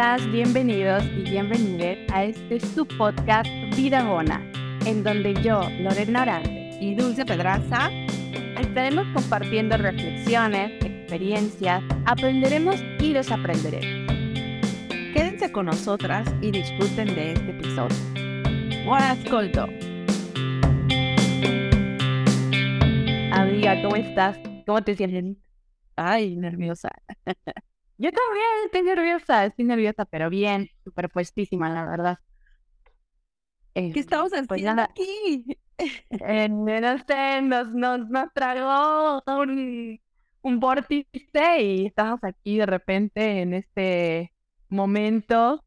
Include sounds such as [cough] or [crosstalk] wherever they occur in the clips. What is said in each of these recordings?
Bienvenidas, bienvenidos y bienvenidas a este su podcast Vida Bona, en donde yo, Lorena Arante y Dulce Pedraza estaremos compartiendo reflexiones, experiencias, aprenderemos y desaprenderemos. Quédense con nosotras y disfruten de este episodio. Buon ascolto. Amiga, ¿cómo estás? ¿Cómo te sientes? Ay, nerviosa. [laughs] Yo también estoy nerviosa, estoy nerviosa, pero bien, superpuestísima, la verdad. ¿Qué estamos pues haciendo nada, aquí? eh, no sé, nos, nos, nos tragó un, un vórtice y estamos aquí de repente en este momento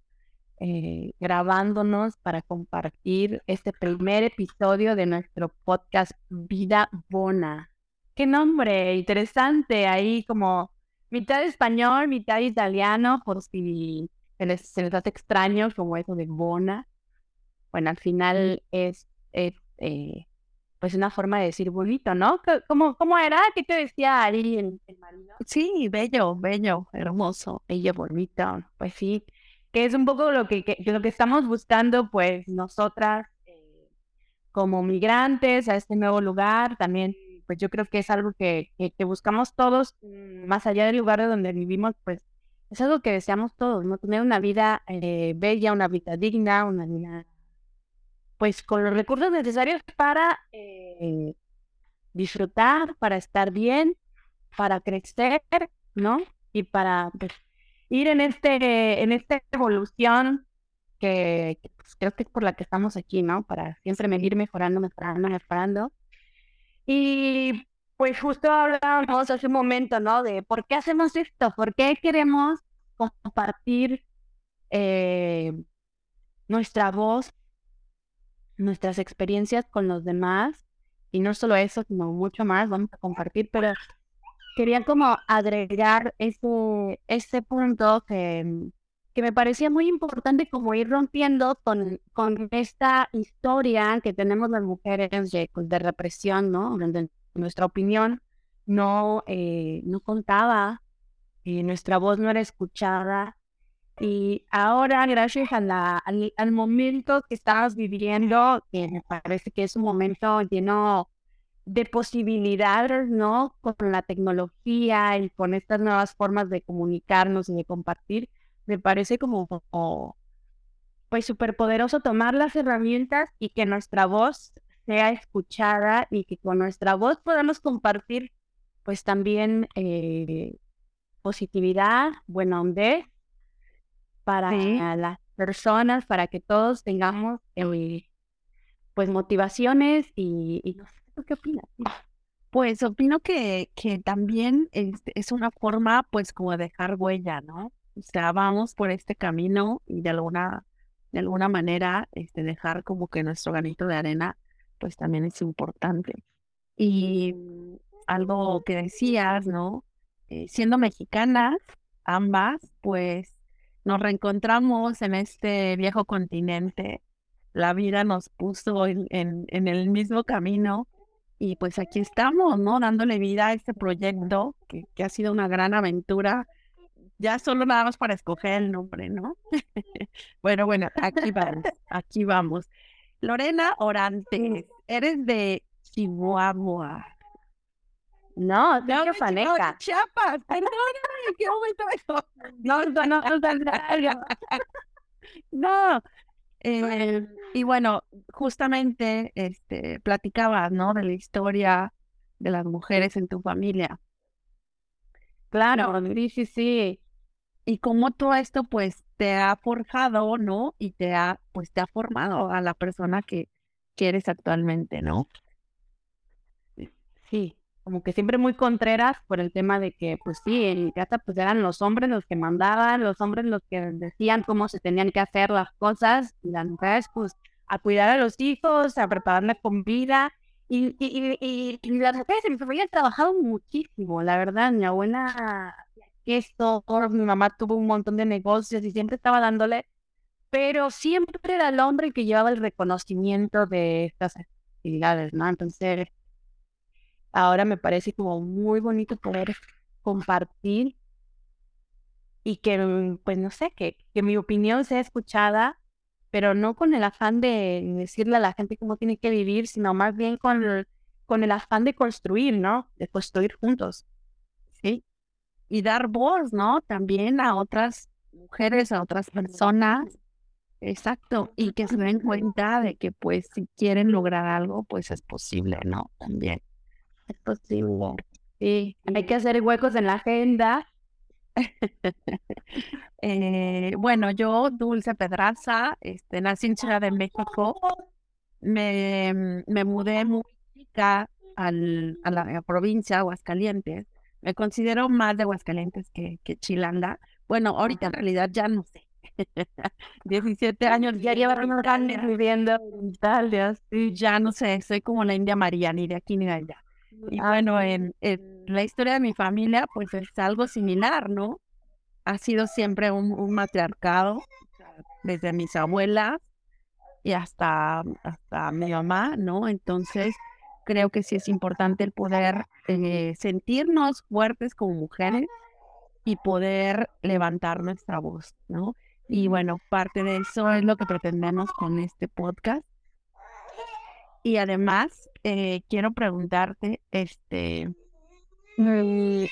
eh, grabándonos para compartir este primer episodio de nuestro podcast Vida Bona. Qué nombre interesante, ahí como mitad español, mitad italiano, por si se les, se les hace extraño como eso de Bona. Bueno, al final es, es eh, pues una forma de decir bonito, ¿no? ¿Cómo, cómo era? ¿Qué te decía Ari el, el marido? Sí, bello, bello, hermoso. Ella bonito, pues sí, que es un poco lo que, que- que lo que estamos buscando, pues nosotras eh, como migrantes a este nuevo lugar, también, pues yo creo que es algo que, que, buscamos todos, mm, más allá del lugar de donde vivimos, pues es algo que deseamos todos, ¿no? Tener una vida eh, bella, una vida digna, una vida, pues con los recursos necesarios para eh, disfrutar, para estar bien, para crecer, ¿no? Y para pues, ir en este, en esta evolución que, pues, creo que es por la que estamos aquí, ¿no? Para siempre ir mejorando, mejorando, mejorando. Y pues justo hablábamos hace un momento, ¿no? De por qué hacemos esto, por qué queremos compartir eh, nuestra voz, nuestras experiencias con los demás. Y no solo eso, sino mucho más, vamos a compartir, pero quería como agregar ese, ese punto que, que me parecía muy importante como ir rompiendo con, con esta historia que tenemos las mujeres de, pues, represión, ¿no? Donde nuestra opinión no, eh, no contaba, nuestra voz no era escuchada. Y ahora, gracias a la, al, al momento que estamos viviendo, que me parece que es un momento lleno de posibilidades, ¿no? Con la tecnología y con estas nuevas formas de comunicarnos y de compartir, me parece como, como, pues súper poderoso tomar las herramientas y que nuestra voz sea escuchada y que con nuestra voz podamos compartir, pues también eh, positividad, buena onda para Sí. las personas, para que todos tengamos eh, pues motivaciones y, y no sé, ¿tú qué opinas? Pues opino que, que también es, es una forma, pues, como de dejar huella, ¿no? O sea, vamos por este camino y de alguna, de alguna manera, este, dejar como que nuestro granito de arena, pues también es importante. Y mm, algo que decías, ¿no? Eh, siendo mexicanas, ambas, pues, nos reencontramos en este viejo continente. La vida nos puso en, en, en el mismo camino y pues aquí estamos, ¿no? Dándole vida a este proyecto que, que ha sido una gran aventura. Ya solo nada más para escoger el nombre, ¿no? [laughs] bueno, bueno, aquí vamos, aquí vamos. Lorena Orantes, eres de Chihuahua. No, No, Chapaneca. Chiapas, perdóname, ¿en qué momento [laughs] me No, no, no, no, no, no. [laughs] No. eh, y bueno, justamente este, platicabas, ¿no? De la historia de las mujeres en tu familia. Claro, sí, sí, sí. Y cómo todo esto, pues, te ha forjado, ¿no? Y te ha, pues, te ha formado a la persona que, que eres actualmente, ¿no? Sí, como que siempre muy contreras por el tema de que, pues sí, en mi casa pues eran los hombres los que mandaban, los hombres los que decían cómo se tenían que hacer las cosas, y las mujeres pues a cuidar a los hijos, a preparar la comida, y, y, y, y, y las mujeres en mi familia han trabajado muchísimo, la verdad, mi abuela queso, mi mamá tuvo un montón de negocios y siempre estaba dándole, pero siempre era el hombre el que llevaba el reconocimiento de estas actividades, ¿no? Entonces ahora me parece como muy bonito poder compartir y que, pues no sé, que, que mi opinión sea escuchada, pero no con el afán de decirle a la gente cómo tiene que vivir, sino más bien con el, con el afán de construir, ¿no? De construir juntos. Sí. Y dar voz, ¿no? También a otras mujeres, a otras personas. Exacto. Y que se den cuenta de que, pues, si quieren lograr algo, pues es posible, ¿no? También. Es posible. Sí. Hay que hacer huecos en la agenda [laughs] eh, bueno, yo, Dulce Pedraza, este, nací en Ciudad de México. Me, me mudé muy chica al, a la provincia Aguascalientes. Me considero más de Aguascalientes que, que Chilanda. Bueno, ahorita en realidad ya no sé. [laughs] 17 años ya llevo años viviendo en Italia. Sí, ya no sé, soy como la India María, ni de aquí ni de allá. Y ah, bueno, en, la historia de mi familia, pues es algo similar, ¿no? Ha sido siempre un, matriarcado, desde mis abuelas y hasta, hasta mi mamá, ¿no? Entonces, creo que sí es importante el poder eh, sentirnos fuertes como mujeres y poder levantar nuestra voz, ¿no? Y bueno, parte de eso es lo que pretendemos con este podcast. Y además, eh, quiero preguntarte, este, mm,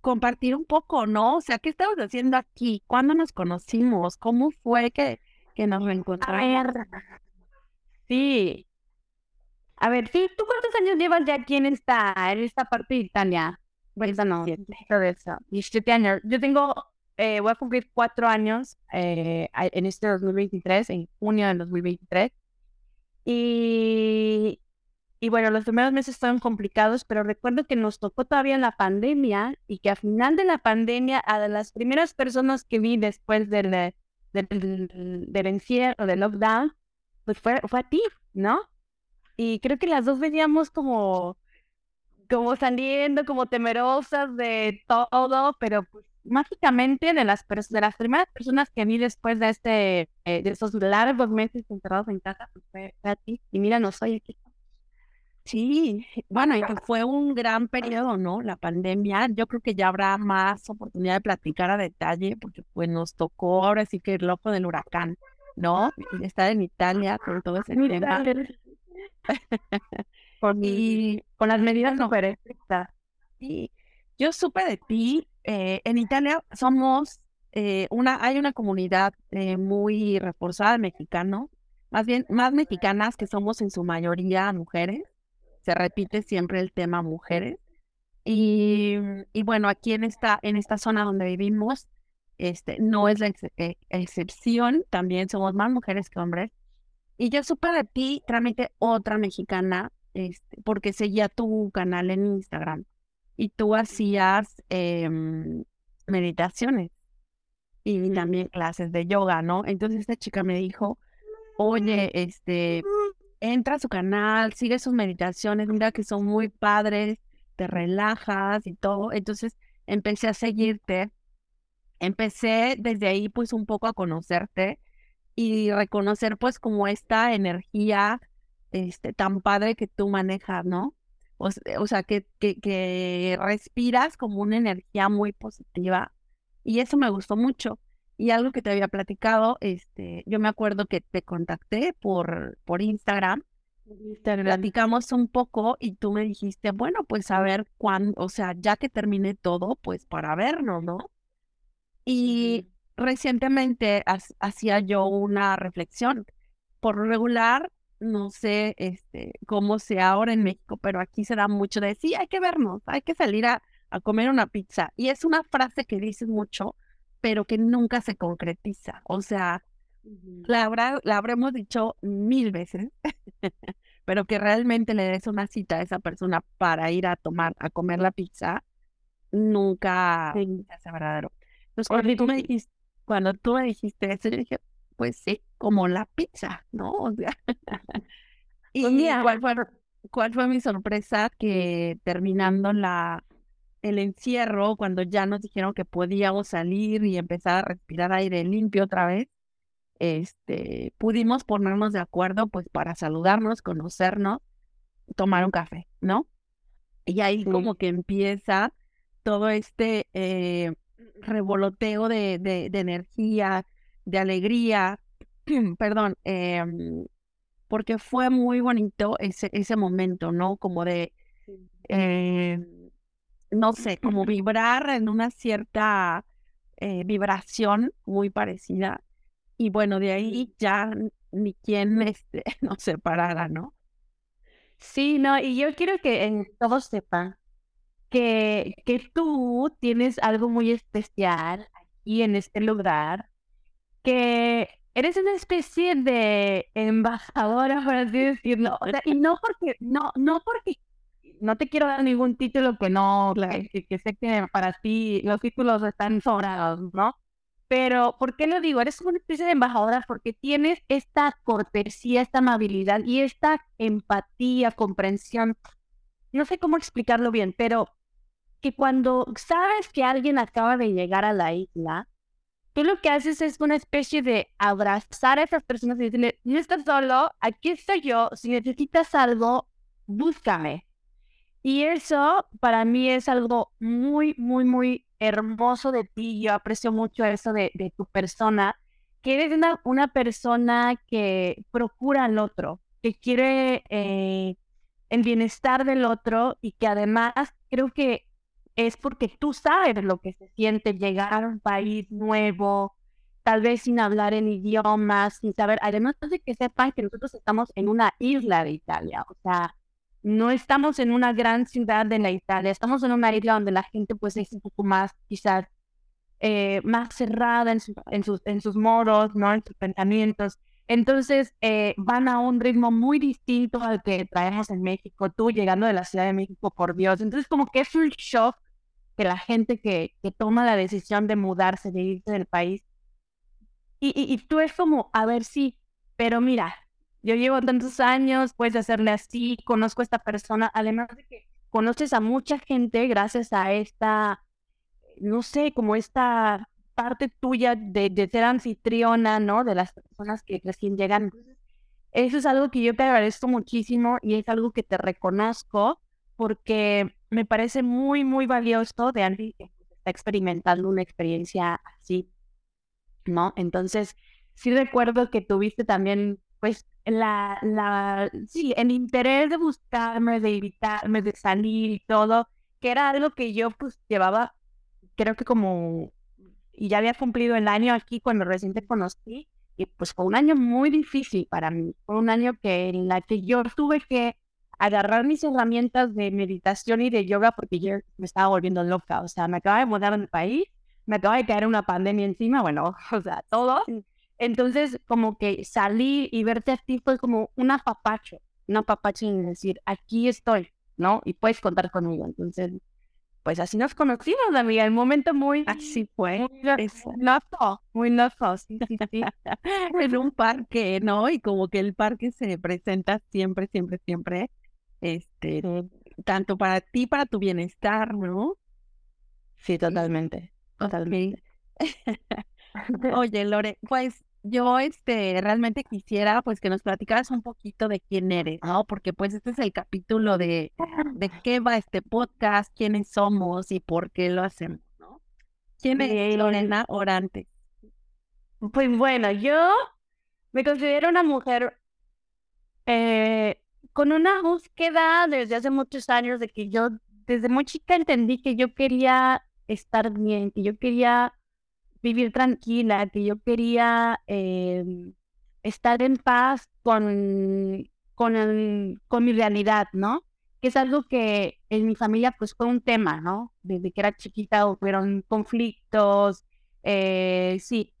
compartir un poco, ¿no? O sea, ¿qué estamos haciendo aquí? ¿Cuándo nos conocimos? ¿Cómo fue que, que nos reencontramos? sí. A ver, ¿tú cuántos años llevas ya aquí en esta, en esta parte de Italia? Bueno, no, todo eso. 17 años. Yo tengo, eh, voy a cumplir cuatro años eh, en este 2023, en junio del 2023. Y, y bueno, los primeros meses fueron complicados, pero recuerdo que nos tocó todavía la pandemia y que al final de la pandemia, a las primeras personas que vi después del, del, del, encierro, del lockdown, pues fue, fue a ti, ¿no? Y creo que las dos veníamos como, como saliendo, como temerosas de todo, pero pues mágicamente de las, de las primeras personas que vi después de este eh, de esos largos meses encerrados en casa, pues fue, a ti. Y mira, no soy aquí. Sí, bueno, y fue un gran periodo, ¿no? La pandemia. Yo creo que ya habrá más oportunidad de platicar a detalle, porque pues nos tocó ahora sí que el loco del huracán, ¿no? Estar en Italia con todo ese tema. [laughs] con, [laughs] y con las medidas no, Sí, yo supe de ti eh, en Italia somos eh, una, hay una comunidad eh, muy reforzada de mexicanos, más bien más mexicanas que somos en su mayoría mujeres. Se repite siempre el tema mujeres. Y, y bueno, aquí en esta, en esta zona donde vivimos, este, no es la excepción, también somos más mujeres que hombres. Y yo supe de ti, trámite otra mexicana, este, porque seguía tu canal en Instagram y tú hacías em, meditaciones y también clases de yoga, ¿no? Entonces esta chica me dijo, oye, este, entra a su canal, sigue sus meditaciones, mira que son muy padres, te relajas y todo. Entonces empecé a seguirte, empecé desde ahí pues un poco a conocerte y reconocer pues como esta energía este, tan padre que tú manejas, ¿no? O, sea, que, que, que respiras como una energía muy positiva y eso me gustó mucho. Y algo que te había platicado, este, yo me acuerdo que te contacté por, por Instagram, te platicamos un poco y tú me dijiste, bueno, pues a ver cuándo, o sea, ya que termine todo, pues para vernos, ¿no? Y recientemente hacía yo una reflexión. Por regular, no sé este, cómo sea ahora en México, pero aquí se da mucho de, sí, hay que vernos, hay que salir a, a comer una pizza. Y es una frase que dices mucho, pero que nunca se concretiza. O sea, la, la habremos dicho mil veces, [laughs] pero que realmente le des una cita a esa persona para ir a tomar, a comer la pizza, nunca se hace verdadero. Entonces, cuando tú me dijiste, cuando tú me dijiste eso, yo dije, pues sí, como la pizza, ¿no? O sea, [laughs] y cuál fue, cuál fue mi sorpresa que terminando la el encierro, cuando ya nos dijeron que podíamos salir y empezar a respirar aire limpio otra vez, este, pudimos ponernos de acuerdo pues para saludarnos, conocernos, tomar un café, ¿no? Y ahí como que empieza todo este, eh, revoloteo de, de, de energía, de alegría, [clears throat] perdón, em, porque fue muy bonito ese, ese momento, ¿no? Como de, em, no sé, como [clears throat] vibrar en una cierta eh, vibración muy parecida. Y bueno, de ahí ya ni quien [laughs] este, nos separara, ¿no? Sí, no, y yo quiero que todos sepan que, que tú tienes algo muy especial aquí en este lugar, que eres una especie de embajadora, por así decirlo. y no porque, no, no porque no te quiero dar ningún título que no, que, sé que para ti los títulos están sobrados, ¿no? Pero, ¿por qué lo digo? Eres una especie de embajadora porque tienes esta cortesía, esta amabilidad y esta empatía, comprensión. No sé cómo explicarlo bien, pero que cuando sabes que alguien acaba de llegar a la isla, tú lo que haces es una especie de abrazar a esas personas y decirle, no estás solo, aquí estoy yo, si necesitas algo, búscame. Y eso para mí es algo muy, muy, muy hermoso de ti. Yo aprecio mucho eso de, de tu persona, que eres una, una, persona que procura al otro, que quiere eh, el bienestar del otro y que además creo que es porque tú sabes lo que se siente llegar a un país nuevo, tal vez sin hablar en idiomas, sin saber, además de que sepan que nosotros estamos en una isla de Italia, o sea, no estamos en una gran ciudad de la Italia, estamos en una isla donde la gente pues es un poco más quizás eh, más cerrada en, en, sus, en sus modos, ¿no? En sus pensamientos. Entonces eh, van a un ritmo muy distinto al que traemos en México, tú llegando de la Ciudad de México, por Dios. Entonces como que es un shock que la gente que, que toma la decisión de mudarse, de irse del país, y, y, tú es como, a ver, sí, pero mira, yo llevo tantos años, puedes hacerle así, conozco a esta persona, además de que conoces a mucha gente gracias a esta, no sé, como esta parte tuya de, de ser anfitriona, ¿no? De las personas que recién llegan. Eso es algo que yo te agradezco muchísimo y es algo que te reconozco porque me parece muy, muy valioso de alguien que está experimentando una experiencia así, ¿no? Entonces, sí recuerdo que tuviste también, pues, la, la, sí, el interés de buscarme, de evitarme, de salir y todo, que era algo que yo, pues, llevaba, creo que como, y ya había cumplido el año aquí cuando recién te conocí, y pues fue un año muy difícil para mí, fue un año que en la que yo tuve que agarrar mis herramientas de meditación y de yoga porque yo me estaba volviendo loca. O sea, me acaba de mudar en país, me acaba de caer una pandemia encima, bueno, [laughs] o sea, todo. Entonces, como que salí y verte a ti fue como un apapacho, un apapacho en decir, aquí estoy, ¿no? Y puedes contar conmigo. Entonces, pues así nos conocimos, amiga, el momento muy... Así fue. Muy loco, sí. [laughs] en un parque, ¿no? Y como que el parque se presenta siempre, siempre, siempre este, tanto para ti, para tu bienestar, ¿no? Sí, totalmente, totalmente. [laughs] Oye, Lore, pues yo este realmente quisiera pues que nos platicaras un poquito de quién eres, ¿no? Porque pues este es el capítulo de de qué va este podcast, quiénes somos y por qué lo hacemos, ¿no? ¿Quién es Lorena Orante? Pues bueno, yo me considero una mujer eh, con una búsqueda desde hace muchos años de que yo desde muy chica entendí que yo quería estar bien, que yo quería vivir tranquila, que yo quería em, estar en paz con, con, con mi realidad, ¿no? Que es algo que en mi familia pues fue un tema, ¿no? Desde que era chiquita hubieron conflictos, eh, sí,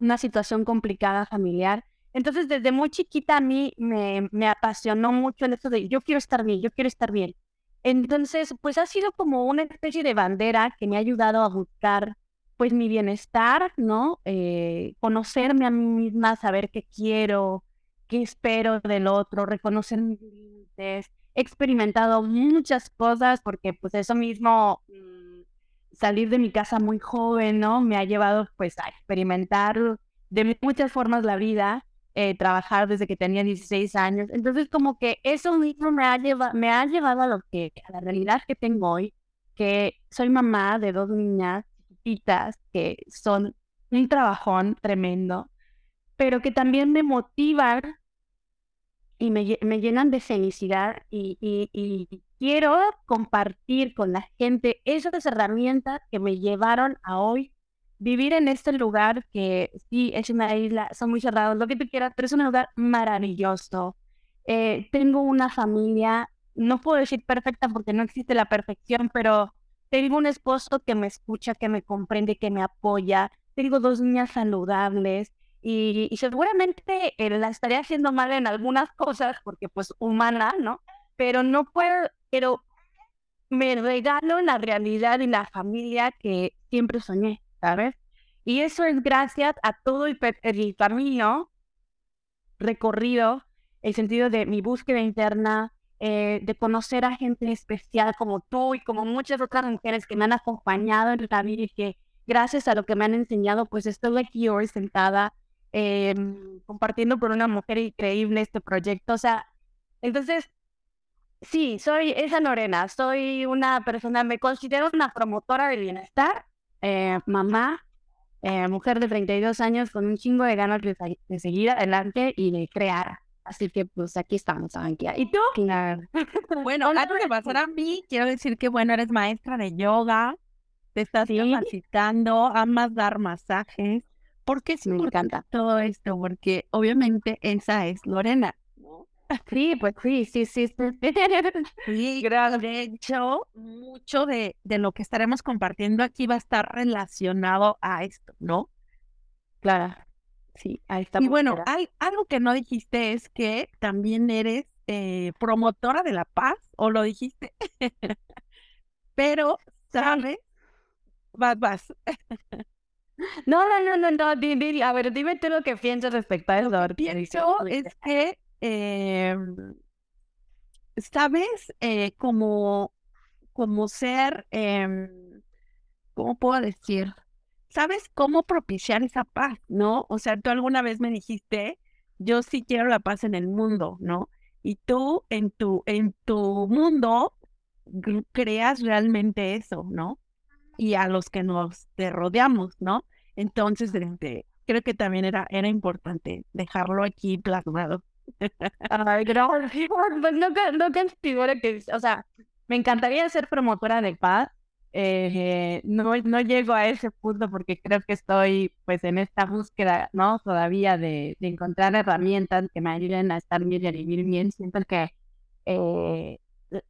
una situación complicada familiar. Entonces, desde muy chiquita a mí me, me apasionó mucho el hecho de yo quiero estar bien, yo quiero estar bien. Entonces, pues ha sido como una especie de bandera que me ha ayudado a buscar pues mi bienestar, ¿no? Eh, conocerme a mí misma, saber qué quiero, qué espero del otro, reconocer mis límites. He experimentado muchas cosas porque pues eso mismo, mm, salir de mi casa muy joven, ¿no? Me ha llevado pues a experimentar de muchas formas la vida eh, trabajar desde que tenía 16 años. Entonces, como que eso mismo me ha, llevado, me ha llevado a lo que, a la realidad que tengo hoy, que soy mamá de dos niñas que son un trabajón tremendo, pero que también me motivan y me, me llenan de felicidad y, y, y, quiero compartir con la gente esas herramientas que me llevaron a hoy vivir en este lugar que sí es una isla, son muy cerrados, lo que tú quieras, pero es un lugar maravilloso. Eh, tengo una familia, no puedo decir perfecta porque no existe la perfección, pero tengo un esposo que me escucha, que me comprende, que me apoya. Tengo dos niñas saludables y, seguramente eh, la estaría haciendo mal en algunas cosas porque pues humana, ¿no? Pero no puedo, pero me regalo la realidad y la familia que siempre soñé, ¿sabes? Y eso es gracias a todo el, el camino recorrido, el sentido de mi búsqueda interna, eh, de conocer a gente especial como tú y como muchas otras mujeres que me han acompañado en la vida y que gracias a lo que me han enseñado, pues estoy aquí hoy sentada em, compartiendo con una mujer increíble este proyecto. O sea, entonces, sí, soy esa Lorena, soy una persona, me considero una promotora del bienestar, eh, mamá, eh, mujer de 32 años con un chingo de ganas de seguir adelante y de crear. Así que pues aquí estamos, Ankia. ¿Y tú? Claro. [laughs] Bueno, antes de pasar a mí, quiero decir que bueno, eres maestra de yoga, te estás ¿Sí? capacitando, amas dar masajes. ¿Por qué sí, me encanta todo esto? Porque obviamente esa es Lorena. Sí, pues sí, sí, sí. Sí, [laughs] sí de hecho, mucho de, de lo que estaremos compartiendo aquí va a estar relacionado a esto, ¿no? Claro. Sí, ahí está. Y bueno, hay, algo que no dijiste es que también eres eh, promotora de la paz, o lo dijiste, [laughs] pero, ¿sabes? Vas, vas. [laughs] no, no, no, no, no, a ver, dime tú lo que piensas respecto a eso. Lo que pienso es que, eh, ¿sabes? Eh, como, como ser, eh, ¿cómo puedo decir? Sabes cómo propiciar esa paz, ¿no? O sea, tú alguna vez me dijiste, yo sí quiero la paz en el mundo, ¿no? Y tú en tu, en tu mundo creas realmente eso, ¿no? Y a los que nos te rodeamos, ¿no? Entonces, este, creo que también era, era importante dejarlo aquí plasmado. Ay, gracias. [laughs] No, no, no que, o sea, me encantaría ser promotora de paz, eh, no, no llego a ese punto porque creo que estoy pues en esta búsqueda, ¿no? Todavía de, de encontrar herramientas que me ayuden a estar bien y a vivir bien. Siento que eh,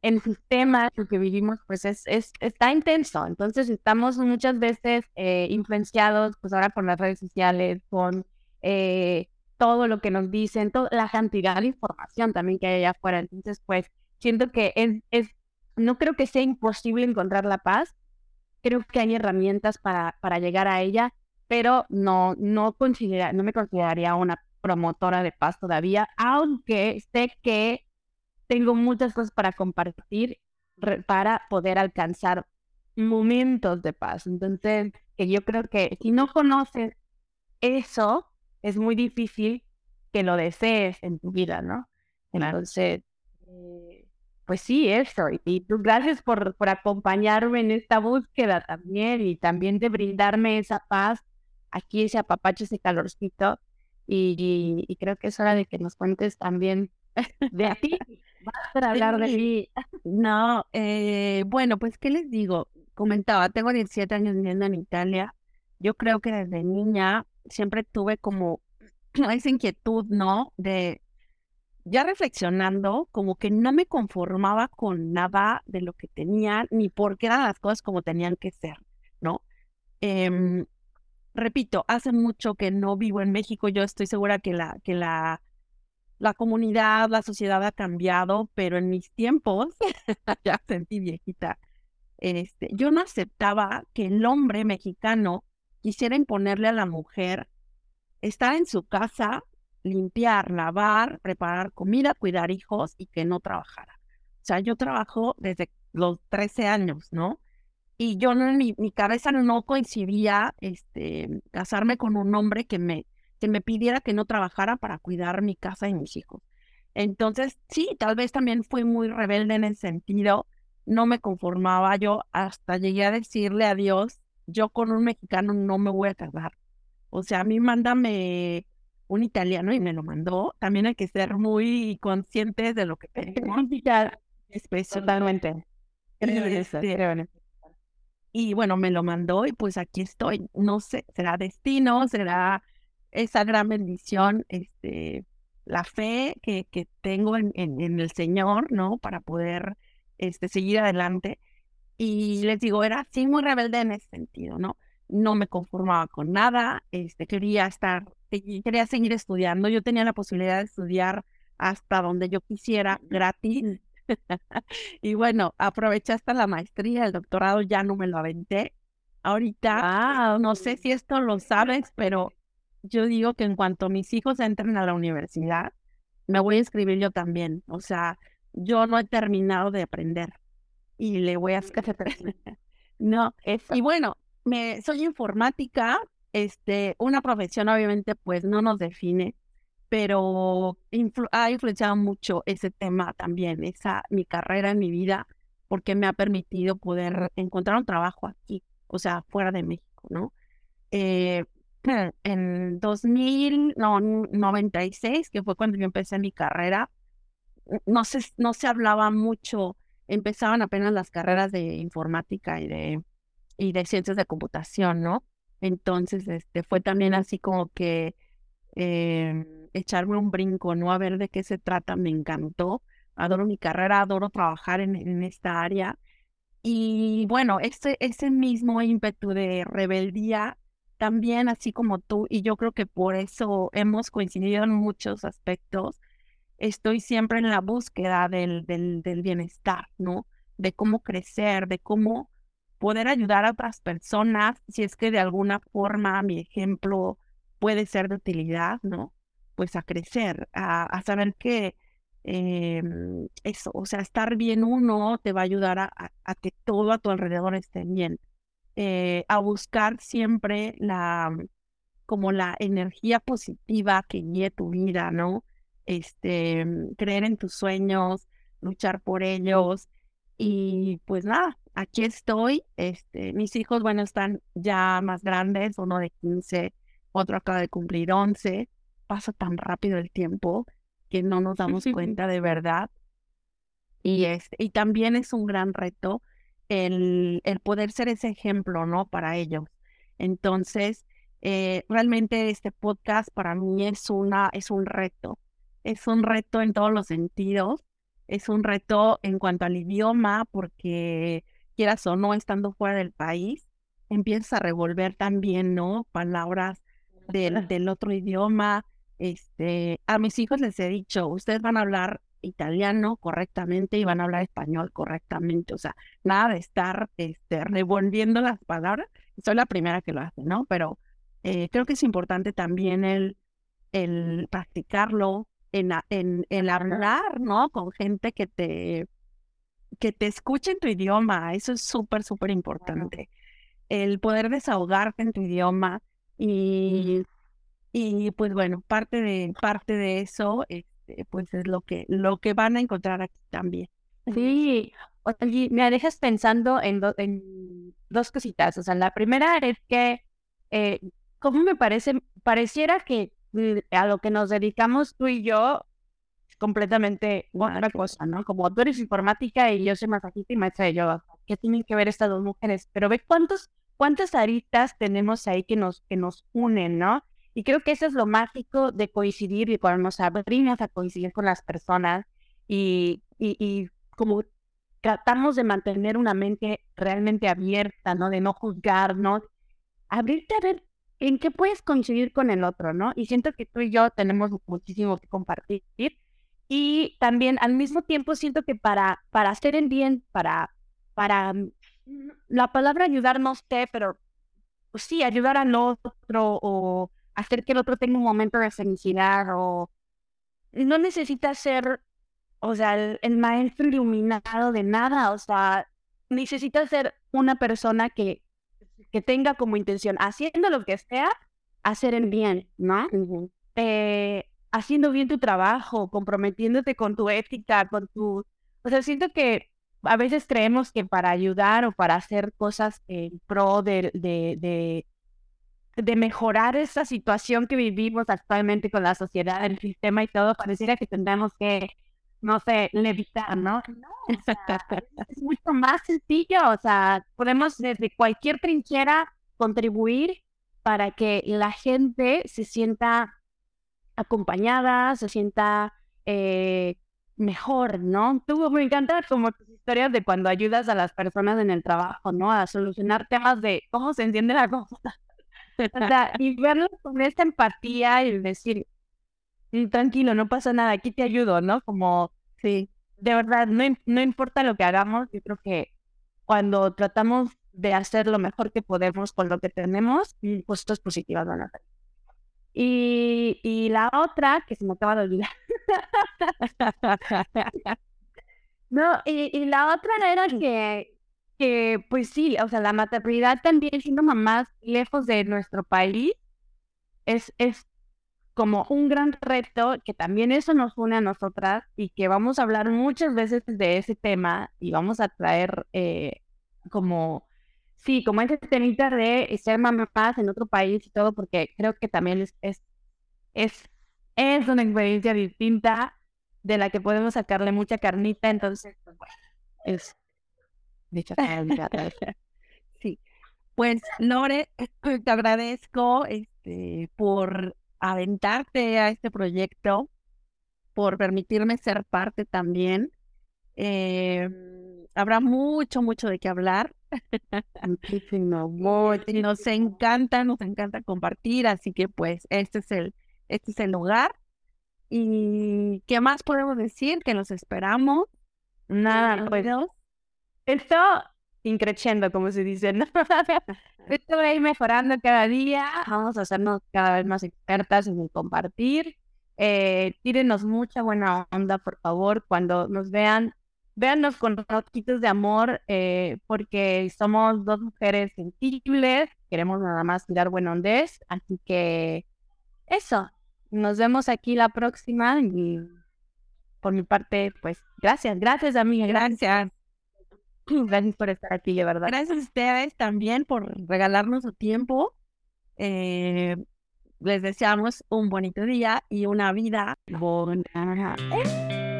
el sistema en que vivimos pues es, es, está intenso. Entonces estamos muchas veces eh, influenciados pues ahora por las redes sociales, con eh, todo lo que nos dicen, toda la cantidad de información también que hay allá afuera. Entonces pues siento que es, es no creo que sea imposible encontrar la paz, creo que hay herramientas para, para llegar a ella, pero no, no, considera, no me consideraría una promotora de paz todavía, aunque sé que tengo muchas cosas para compartir para poder alcanzar momentos de paz. Entonces, que yo creo que si no conoces eso, es muy difícil que lo desees en tu vida, ¿no? Entonces, eh, pues sí, eso. Y tú, gracias por, por acompañarme en esta búsqueda también y también de brindarme esa paz, aquí ese apapacho, ese calorcito. Y, y, creo que es hora de que nos cuentes también [laughs] de a ti. Vas a hablar de mí. No, eh, bueno, pues, ¿qué les digo? Comentaba, tengo 17 años viviendo en Italia. Yo creo que desde niña siempre tuve como [clears throat] esa inquietud, ¿no? De ya reflexionando, como que no me conformaba con nada de lo que tenía, ni por qué eran las cosas como tenían que ser, ¿no? Em, repito, hace mucho que no vivo en México, yo estoy segura que la, que la, la comunidad, la sociedad ha cambiado, pero en mis tiempos, [laughs] ya sentí viejita, este, yo no aceptaba que el hombre mexicano quisiera imponerle a la mujer estar en su casa limpiar, lavar, preparar comida, cuidar hijos y que no trabajara. O sea, yo trabajo desde los 13 años, ¿no? Y yo en mi, cabeza no coincidía este, casarme con un hombre que me, que me pidiera que no trabajara para cuidar mi casa y mis hijos. Entonces, sí, tal vez también fui muy rebelde en ese sentido, no me conformaba, yo hasta llegué a decirle a Dios yo con un mexicano no me voy a casar. O sea, a mí mándame un italiano y me lo mandó. También hay que ser muy conscientes de lo que tenemos. [laughs] Totalmente. Este, y bueno, me lo mandó y pues aquí estoy. No sé, será destino, será esa gran bendición, este, la fe que, que tengo en, en, el Señor, ¿no? Para poder este, seguir adelante. Y les digo, era así muy rebelde en ese sentido, ¿no? No me conformaba con nada, este, quería estar, quería seguir estudiando. Yo tenía la posibilidad de estudiar hasta donde yo quisiera, gratis. [laughs] y bueno, aproveché hasta la maestría, el doctorado ya no me lo aventé. Ahorita, no sé si esto lo sabes, pero yo digo que en cuanto mis hijos entren a la universidad, me voy a inscribir yo también. O sea, yo no he terminado de aprender y le voy a hacer [laughs] no y bueno me soy informática este una profesión obviamente pues no nos define pero ha influenciado mucho ese tema también esa mi carrera en mi vida porque me ha permitido poder encontrar un trabajo aquí o sea fuera de México no eh, [clears throat] en 2096 que fue cuando yo empecé mi carrera no se, no se hablaba mucho, empezaban apenas las carreras de informática y de, y de ciencias de computación, ¿no? Entonces, este, fue también así como que eh, echarme un brinco, ¿no? A ver de qué se trata, me encantó. Adoro mi carrera, adoro trabajar en, en esta área. Y bueno, ese, ese mismo ímpetu de rebeldía, también así como tú, y yo creo que por eso hemos coincidido en muchos aspectos, estoy siempre en la búsqueda del, del, del, bienestar, ¿no? De cómo crecer, de cómo poder ayudar a otras personas, si es que de alguna forma mi ejemplo puede ser de utilidad, ¿no? Pues a crecer, a, saber que eh, eso, o sea, estar bien uno te va a ayudar a, que todo a tu alrededor esté bien, eh, a buscar siempre la, como la energía positiva que guíe tu vida, ¿no? este, creer en tus sueños, luchar por ellos. Y pues nada, aquí estoy. Este, mis hijos, bueno, están ya más grandes, uno de 15, otro acaba de cumplir 11. Pasa tan rápido el tiempo que no nos damos [laughs] cuenta de verdad. Y, este, y también es un gran reto el, el poder ser ese ejemplo, ¿no? Para ellos. Entonces, eh, realmente este podcast para mí es, una, es un reto es un reto en todos los sentidos. Es un reto en cuanto al idioma, porque quieras o no, estando fuera del país, empiezas a revolver también, ¿no? Palabras del, del otro idioma. Este, a mis hijos les he dicho, ustedes van a hablar italiano correctamente y van a hablar español correctamente. O sea, nada de estar este, revolviendo las palabras. Soy la primera que lo hace, ¿no? Pero eh, creo que es importante también el, el practicarlo, en, en, en hablar, ¿no? Con gente que te, que te escuche en tu idioma. Eso es súper, súper importante. El poder desahogarte en tu idioma y, y pues bueno, parte de, parte de eso, este, pues es lo que, lo que van a encontrar aquí también. Sí, me dejas pensando en, en dos cositas. O sea, la primera es que, eh, ¿cómo me parece? Pareciera que a lo que nos dedicamos tú y yo completamente otra cosa, ¿no? Como tú eres informática y yo soy masajista y maestra de yoga. ¿Qué tienen que ver estas dos mujeres? Pero ve cuántos, cuántas aristas tenemos ahí que nos, que nos unen, ¿no? Y creo que eso es lo mágico de coincidir y cuando nos abrimos a coincidir con las personas y, y, y como tratamos de mantener una mente realmente abierta, ¿no? De no juzgarnos, abrirte a ver en qué puedes coincidir con el otro, ¿no? Y siento que tú y yo tenemos muchísimo que compartir. Y también al mismo tiempo siento que para, para hacer el bien, para, para mm, la palabra ayudar no sé, pero pues sí, ayudar al otro o hacer que el otro tenga un momento de felicidad o no necesita ser, o sea, el, el maestro iluminado de nada, o sea, necesita ser una persona que que tenga como intención, haciendo lo que sea, hacer el bien, ¿no? eh, haciendo bien tu trabajo, comprometiéndote con tu ética, con tu... O sea, siento que a veces creemos que para ayudar o para hacer cosas en pro de, de, de, mejorar esa situación que vivimos actualmente con la sociedad, el sistema y todo, pareciera que tendremos que, no sé, levitar, ¿no? No, [laughs] es mucho más sencillo, o sea, podemos desde cualquier trinchera contribuir para que la gente se sienta acompañada, se sienta eh, mejor, ¿no? Tú me encanta como tus historias de cuando ayudas a las personas en el trabajo, ¿no? A solucionar temas de cómo se enciende la cosa. [laughs] y verlo con esta empatía y decir, tranquilo, no pasa nada, aquí te ayudo, ¿no? Como, sí, de verdad, no, no importa lo que hagamos, yo creo que cuando tratamos de hacer lo mejor que podemos con lo que tenemos, pues es positivas van a salir. Y, y la otra, que se me acaba de olvidar. [laughs] [laughs] no, y, y, la otra era que, que, pues sí, o sea, la maternidad también siendo mamás lejos de nuestro país es, es como un gran reto, que también eso nos une a nosotras y que vamos a hablar muchas veces de ese tema y vamos a traer eh, como sí, como ese temita de ser mamá en otro país y todo, porque creo que también es, es, es, es una experiencia distinta de la que podemos sacarle mucha carnita, entonces, pues bueno, es dicho [laughs] Sí, pues Lore, [clears throat] te agradezco este, por aventarte a este proyecto, por permitirme ser parte también. Eh, habrá mucho, mucho de qué hablar. [laughs] Muchísimo, Nos encanta, nos encanta compartir, así que pues este es el, este es el lugar. ¿Y qué más podemos decir? Que nos esperamos. Nada, pues esto increciendo, como se dice, ¿no? [laughs] esto va a ir mejorando cada día, vamos a hacernos cada vez más expertas en el compartir. Eh, tírenos mucha buena onda, por favor, cuando nos vean véannos con ojitos de amor, eh, porque somos dos mujeres sensibles, queremos nada más tirar buen ondés, así que eso, nos vemos aquí la próxima y por mi parte, pues gracias, gracias amiga, gracias. [clears throat] Gracias por estar aquí, de verdad. Gracias a ustedes también por regalarnos su tiempo. Eh, les deseamos un bonito día y una vida.